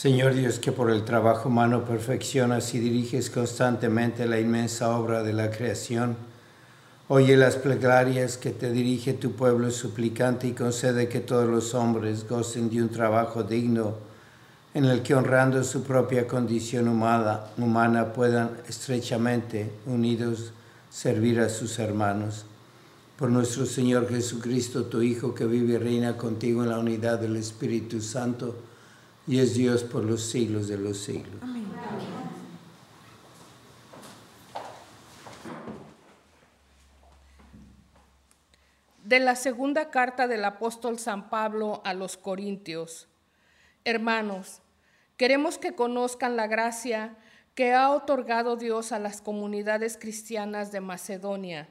Señor Dios, que por el trabajo humano perfeccionas y diriges constantemente la inmensa obra de la creación, oye las plegarias que te dirige tu pueblo suplicante y concede que todos los hombres gocen de un trabajo digno en el que honrando su propia condición humana, puedan estrechamente unidos servir a sus hermanos. Por nuestro Señor Jesucristo, tu Hijo, que vive y reina contigo en la unidad del Espíritu Santo, y es Dios por los siglos de los siglos. Amén. De la segunda carta del apóstol San Pablo a los Corintios. Hermanos, queremos que conozcan la gracia que ha otorgado Dios a las comunidades cristianas de Macedonia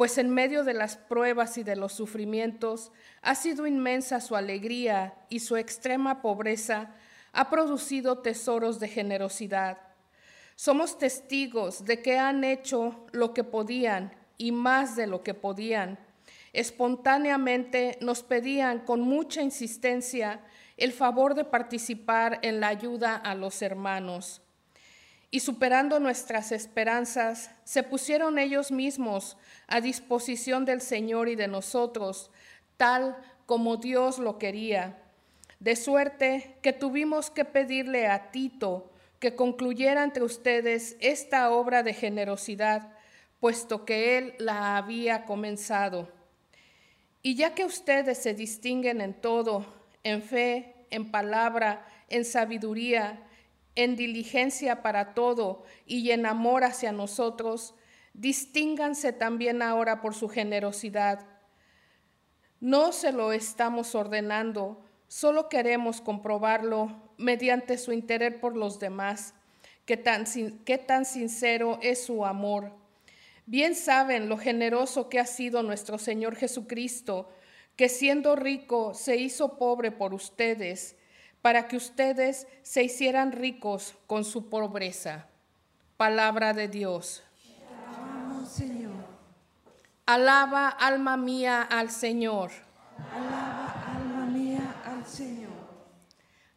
pues en medio de las pruebas y de los sufrimientos ha sido inmensa su alegría y su extrema pobreza ha producido tesoros de generosidad. Somos testigos de que han hecho lo que podían y más de lo que podían. Espontáneamente nos pedían con mucha insistencia el favor de participar en la ayuda a los hermanos y superando nuestras esperanzas, se pusieron ellos mismos a disposición del Señor y de nosotros, tal como Dios lo quería. De suerte que tuvimos que pedirle a Tito que concluyera entre ustedes esta obra de generosidad, puesto que él la había comenzado. Y ya que ustedes se distinguen en todo, en fe, en palabra, en sabiduría, en diligencia para todo y en amor hacia nosotros, distínganse también ahora por su generosidad. No se lo estamos ordenando, solo queremos comprobarlo mediante su interés por los demás, qué tan, qué tan sincero es su amor. Bien saben lo generoso que ha sido nuestro Señor Jesucristo, que siendo rico se hizo pobre por ustedes, para que ustedes se hicieran ricos con su pobreza. Palabra de Dios. Señor. Alaba, alma mía, al Señor. Alaba, alma mía, al Señor.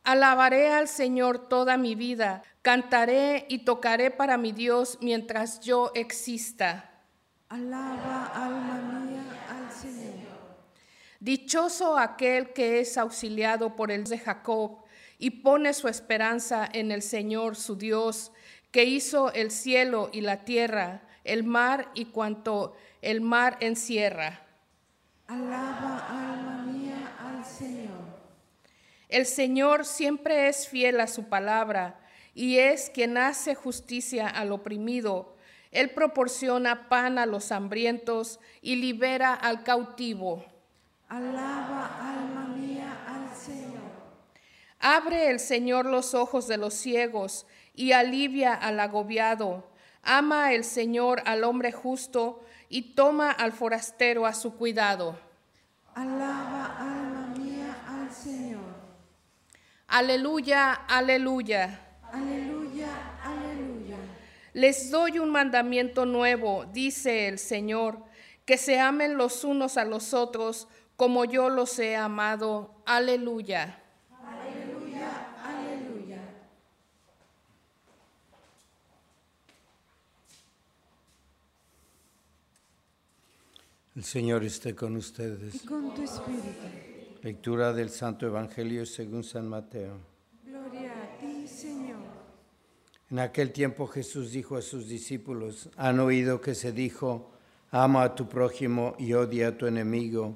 Alabaré al Señor toda mi vida, cantaré y tocaré para mi Dios mientras yo exista. Alaba, alma mía. Dichoso aquel que es auxiliado por el de Jacob y pone su esperanza en el Señor su Dios, que hizo el cielo y la tierra, el mar y cuanto el mar encierra. Alaba, alma mía, al Señor. El Señor siempre es fiel a su palabra y es quien hace justicia al oprimido. Él proporciona pan a los hambrientos y libera al cautivo. Alaba, alma mía, al Señor. Abre el Señor los ojos de los ciegos y alivia al agobiado. Ama el Señor al hombre justo y toma al forastero a su cuidado. Alaba, alma mía, al Señor. Aleluya, aleluya. Aleluya, aleluya. Les doy un mandamiento nuevo, dice el Señor, que se amen los unos a los otros como yo los he amado. Aleluya. Aleluya, aleluya. El Señor esté con ustedes. Y con tu espíritu. Lectura del Santo Evangelio según San Mateo. Gloria a ti, Señor. En aquel tiempo Jesús dijo a sus discípulos, han oído que se dijo, ama a tu prójimo y odia a tu enemigo.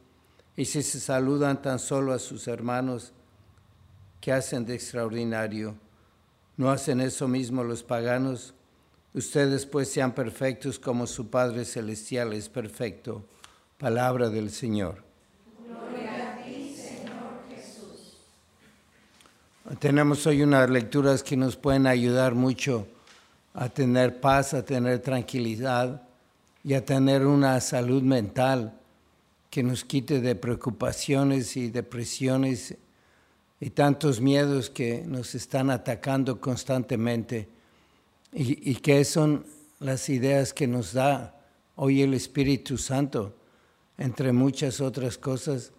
Y si se saludan tan solo a sus hermanos, ¿qué hacen de extraordinario? ¿No hacen eso mismo los paganos? Ustedes pues sean perfectos como su Padre Celestial es perfecto. Palabra del Señor. Tenemos hoy unas lecturas que nos pueden ayudar mucho a tener paz, a tener tranquilidad y a tener una salud mental que nos quite de preocupaciones y depresiones y tantos miedos que nos están atacando constantemente y, y que son las ideas que nos da hoy el Espíritu Santo, entre muchas otras cosas.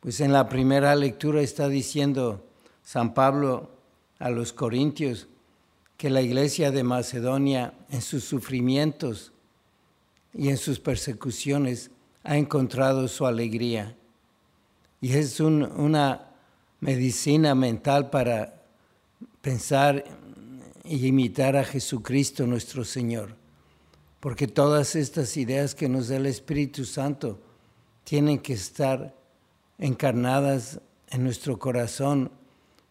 Pues en la primera lectura está diciendo San Pablo a los Corintios que la iglesia de Macedonia en sus sufrimientos y en sus persecuciones ha encontrado su alegría. Y es un- una medicina mental para pensar y imitar a Jesucristo nuestro Señor. Porque todas estas ideas que nos da el Espíritu Santo tienen que estar encarnadas en nuestro corazón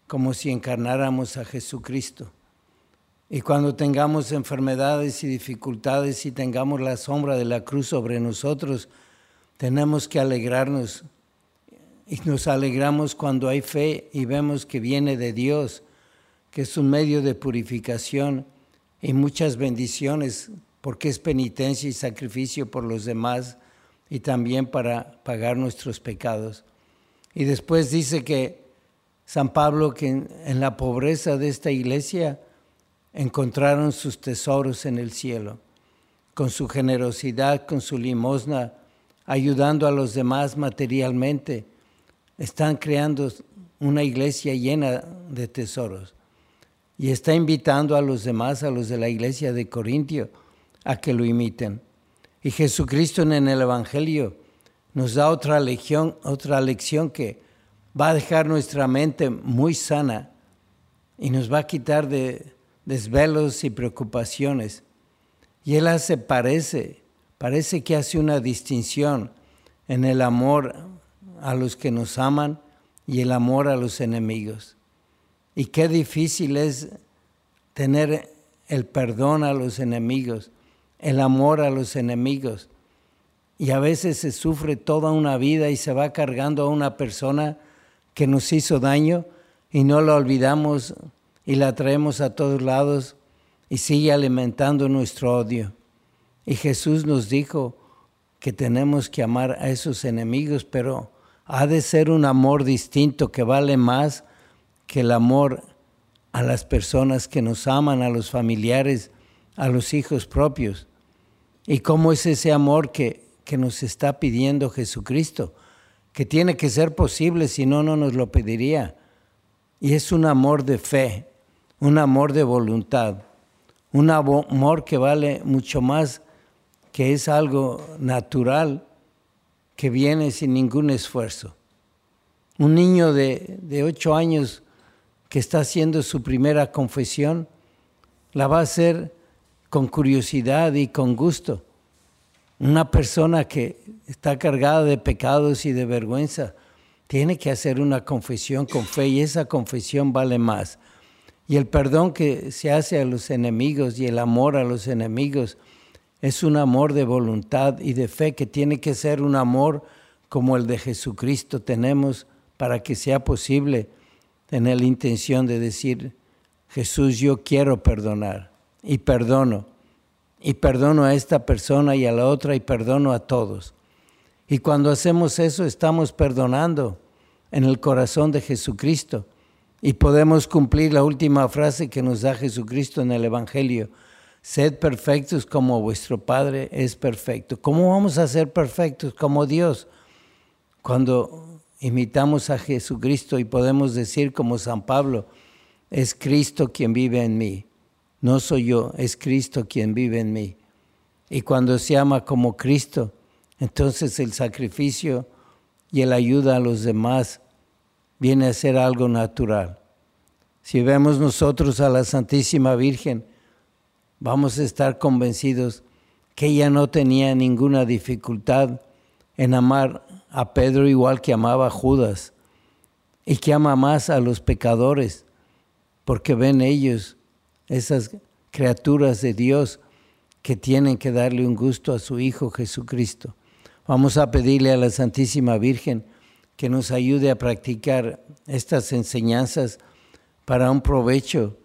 como si encarnáramos a Jesucristo. Y cuando tengamos enfermedades y dificultades y tengamos la sombra de la cruz sobre nosotros, tenemos que alegrarnos. Y nos alegramos cuando hay fe y vemos que viene de Dios, que es un medio de purificación y muchas bendiciones, porque es penitencia y sacrificio por los demás y también para pagar nuestros pecados. Y después dice que San Pablo, que en, la pobreza de esta iglesia encontraron sus tesoros en el cielo, con su generosidad, con su limosna, ayudando a los demás materialmente, están creando una iglesia llena de tesoros. Y está invitando a los demás, a los de la iglesia de Corintio, a que lo imiten. Y Jesucristo en el Evangelio nos da otra lección, otra lección que va a dejar nuestra mente muy sana y nos va a quitar de, desvelos y preocupaciones. Y él hace, parece, parece que hace una distinción en el amor a los que nos aman y el amor a los enemigos. Y qué difícil es tener el perdón a los enemigos, el amor a los enemigos. Y a veces se sufre toda una vida y se va cargando a una persona que nos hizo daño y no la olvidamos y la traemos a todos lados y sigue alimentando nuestro odio. Y Jesús nos dijo que tenemos que amar a esos enemigos, pero ha de ser un amor distinto que vale más que el amor a las personas que nos aman, a los familiares, a los hijos propios. ¿Y cómo es ese amor que, que nos está pidiendo Jesucristo? Que tiene que ser posible, si no, no nos lo pediría. Y es un amor de fe, un amor de voluntad, un amor que vale mucho más, que es algo natural, que viene sin ningún esfuerzo. Un niño de, de ocho años que está haciendo su primera confesión, la va a hacer con curiosidad y con gusto. Una persona que está cargada de pecados y de vergüenza tiene que hacer una confesión con fe y esa confesión vale más. Y el perdón que se hace a los enemigos y el amor a los enemigos es un amor de voluntad y de fe que tiene que ser un amor como el de Jesucristo tenemos para que sea posible tener la intención de decir, Jesús, yo quiero perdonar y perdono. Y perdono a esta persona y a la otra y perdono a todos. Y cuando hacemos eso estamos perdonando en el corazón de Jesucristo y podemos cumplir la última frase que nos da Jesucristo en el Evangelio. Sed perfectos como vuestro Padre es perfecto. ¿Cómo vamos a ser perfectos como Dios? Cuando imitamos a Jesucristo y podemos decir como San Pablo, es Cristo quien vive en mí. No soy yo, es Cristo quien vive en mí. Y cuando se ama como Cristo, entonces el sacrificio y el ayuda a los demás viene a ser algo natural. Si vemos nosotros a la Santísima Virgen, vamos a estar convencidos que ella no tenía ninguna dificultad en amar a Pedro igual que amaba a Judas y que ama más a los pecadores, porque ven ellos, esas criaturas de Dios, que tienen que darle un gusto a su Hijo Jesucristo. Vamos a pedirle a la Santísima Virgen que nos ayude a practicar estas enseñanzas para un provecho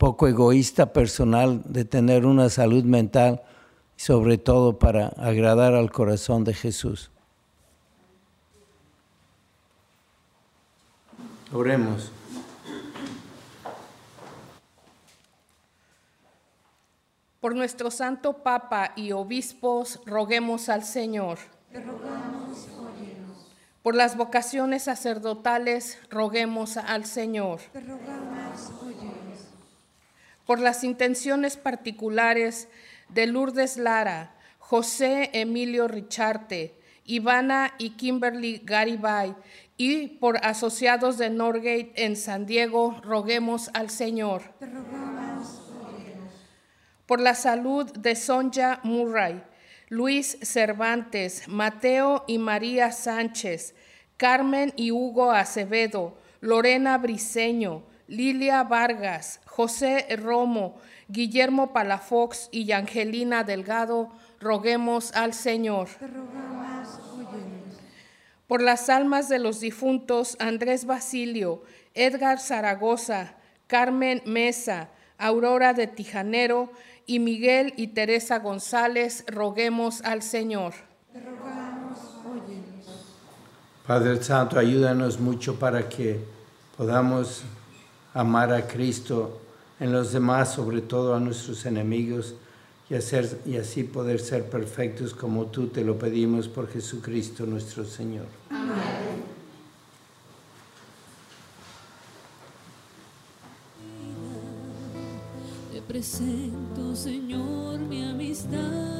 poco egoísta personal de tener una salud mental sobre todo para agradar al corazón de Jesús. Oremos. Por nuestro Santo Papa y obispos, roguemos al Señor. Te rogamos, por las vocaciones sacerdotales, roguemos al Señor. Te rogamos, Por las intenciones particulares de Lourdes Lara, José Emilio Richarte, Ivana y Kimberly Garibay, y por asociados de Norgate en San Diego, roguemos al Señor. Te rogamos, Por la salud de Sonja Murray, Luis Cervantes, Mateo y María Sánchez, Carmen y Hugo Acevedo, Lorena Briceño, Lilia Vargas, José Romo, Guillermo Palafox y Angelina Delgado, roguemos al Señor. Por las almas de los difuntos Andrés Basilio, Edgar Zaragoza, Carmen Mesa, Aurora de Tijanero y Miguel y Teresa González, roguemos al Señor. Te rogamos, Padre Santo, ayúdanos mucho para que podamos amar a Cristo en los demás, sobre todo a nuestros enemigos, y, hacer, y así poder ser perfectos como tú te lo pedimos por Jesucristo nuestro Señor. Amén. presento, Señor, mi amistad.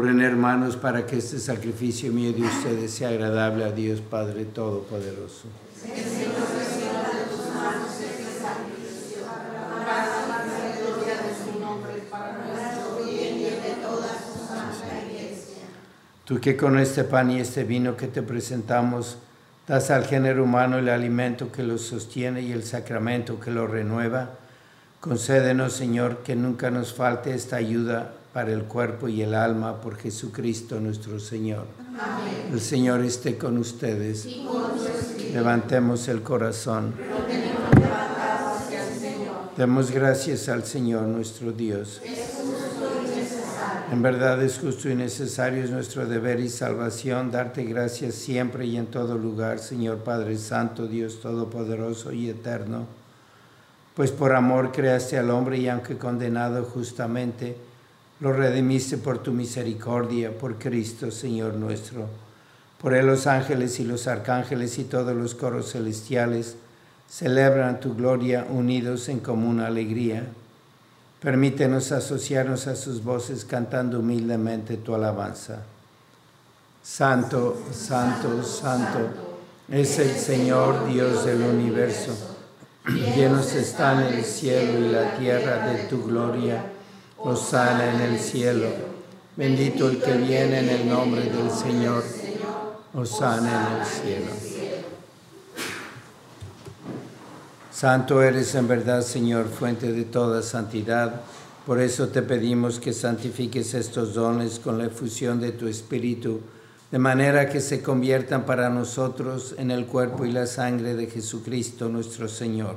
Oren hermanos para que este sacrificio mío de ustedes sea agradable a Dios Padre Todopoderoso. Tú que con este pan y este vino que te presentamos das al género humano el alimento que lo sostiene y el sacramento que lo renueva, concédenos, Señor, que nunca nos falte esta ayuda para el cuerpo y el alma por Jesucristo nuestro Señor. El Señor esté con ustedes. Levantemos el corazón. Demos gracias al Señor nuestro Dios. En verdad es justo y necesario, es nuestro deber y salvación darte gracias siempre y en todo lugar, Señor Padre Santo, Dios Todopoderoso y Eterno. Pues por amor creaste al hombre y aunque condenado justamente, lo redimiste por tu misericordia, por Cristo, Señor nuestro. Por él los ángeles y los arcángeles y todos los coros celestiales celebran tu gloria unidos en común alegría. Permítenos asociarnos a sus voces cantando humildemente tu alabanza. Santo, santo, santo es el Señor Dios del universo. Llenos están el cielo y la tierra de tu gloria. Osana en el cielo. Bendito el que viene en el nombre del Señor. Osana en el cielo. Santo eres en verdad, Señor, fuente de toda santidad. Por eso te pedimos que santifiques estos dones con la efusión de tu Espíritu, de manera que se conviertan para nosotros en el cuerpo y la sangre de Jesucristo nuestro Señor,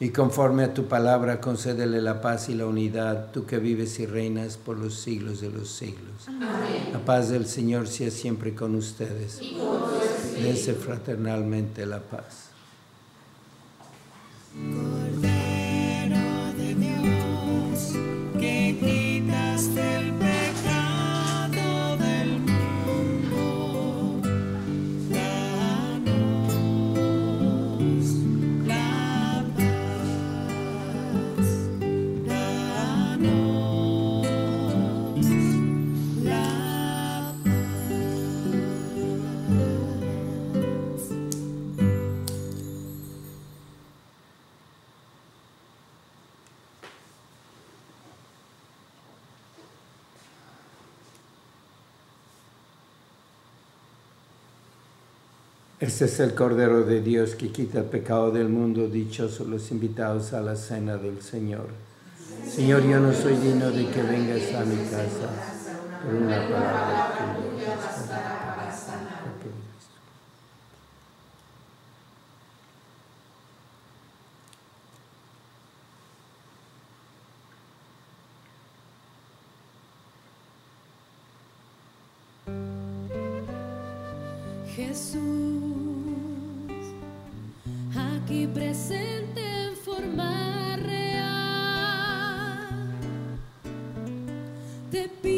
y conforme a tu palabra concédele la paz y la unidad, tú que vives y reinas por los siglos de los siglos. Amén. La paz del Señor sea siempre con ustedes. Y Dense fraternalmente la paz. Este es el Cordero de Dios que quita el pecado del mundo, dichosos los invitados a la cena del Señor. Señor, yo no soy digno de que vengas a mi casa por una palabra tuya. Te pido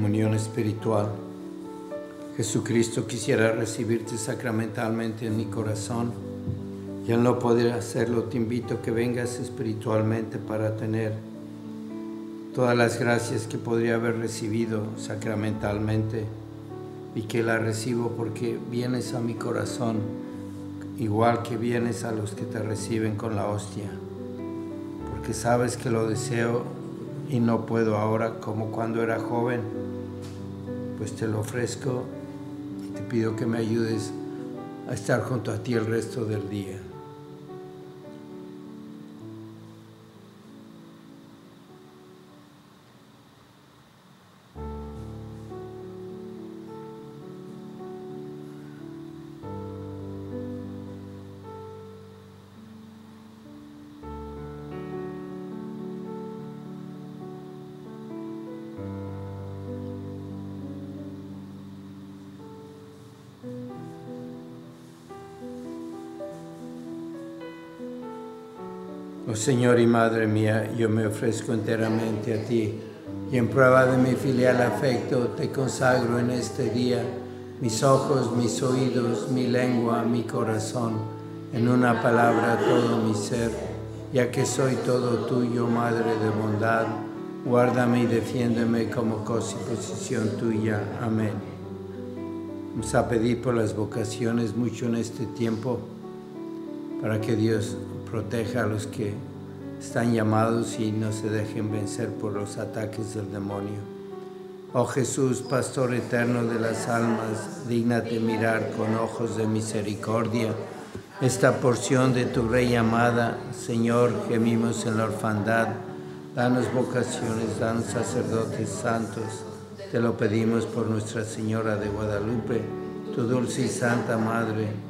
comunión espiritual. Jesucristo quisiera recibirte sacramentalmente en mi corazón. Y al no poder hacerlo te invito a que vengas espiritualmente para tener todas las gracias que podría haber recibido sacramentalmente y que la recibo porque vienes a mi corazón igual que vienes a los que te reciben con la hostia, porque sabes que lo deseo y no puedo ahora como cuando era joven, pues te lo ofrezco y te pido que me ayudes a estar junto a ti el resto del día. Oh Señor y Madre mía, yo me ofrezco enteramente a ti y en prueba de mi filial afecto te consagro en este día mis ojos, mis oídos, mi lengua, mi corazón, en una palabra todo mi ser, ya que soy todo tuyo, Madre de bondad, guárdame y defiéndeme como cosa y posición tuya. Amén. Vamos a pedir por las vocaciones mucho en este tiempo para que Dios proteja a los que están llamados y no se dejen vencer por los ataques del demonio. Oh Jesús, Pastor eterno de las almas, dígnate mirar con ojos de misericordia esta porción de tu Rey amada. Señor, gemimos en la orfandad. Danos vocaciones, danos sacerdotes santos. Te lo pedimos por Nuestra Señora de Guadalupe, tu dulce y santa Madre.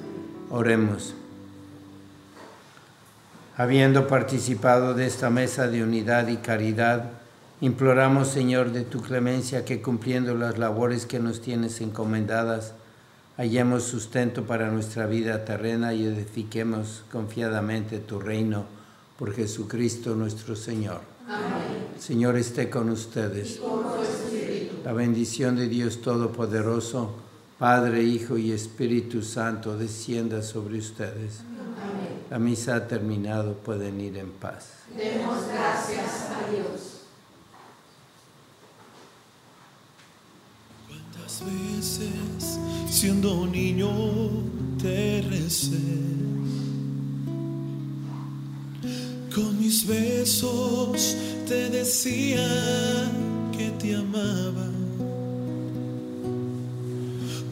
Oremos. Habiendo participado de esta mesa de unidad y caridad, imploramos, Señor, de tu clemencia que cumpliendo las labores que nos tienes encomendadas, hallemos sustento para nuestra vida terrena y edifiquemos confiadamente tu reino por Jesucristo nuestro Señor. Amén. Señor esté con ustedes. con tu espíritu. La bendición de Dios Todopoderoso, Padre, Hijo y Espíritu Santo, descienda sobre ustedes. La misa ha terminado, pueden ir en paz. Demos gracias a Dios. ¿Cuántas veces siendo niño te recé? Con mis besos te decía que te amaba.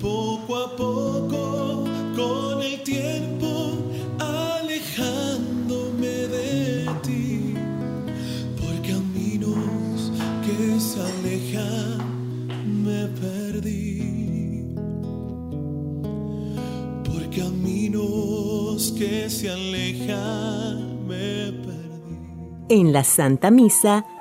Poco a poco, con el tiempo, alejándome de ti, por caminos que se alejan, me perdí. Por caminos que se alejan, me perdí. En la Santa Misa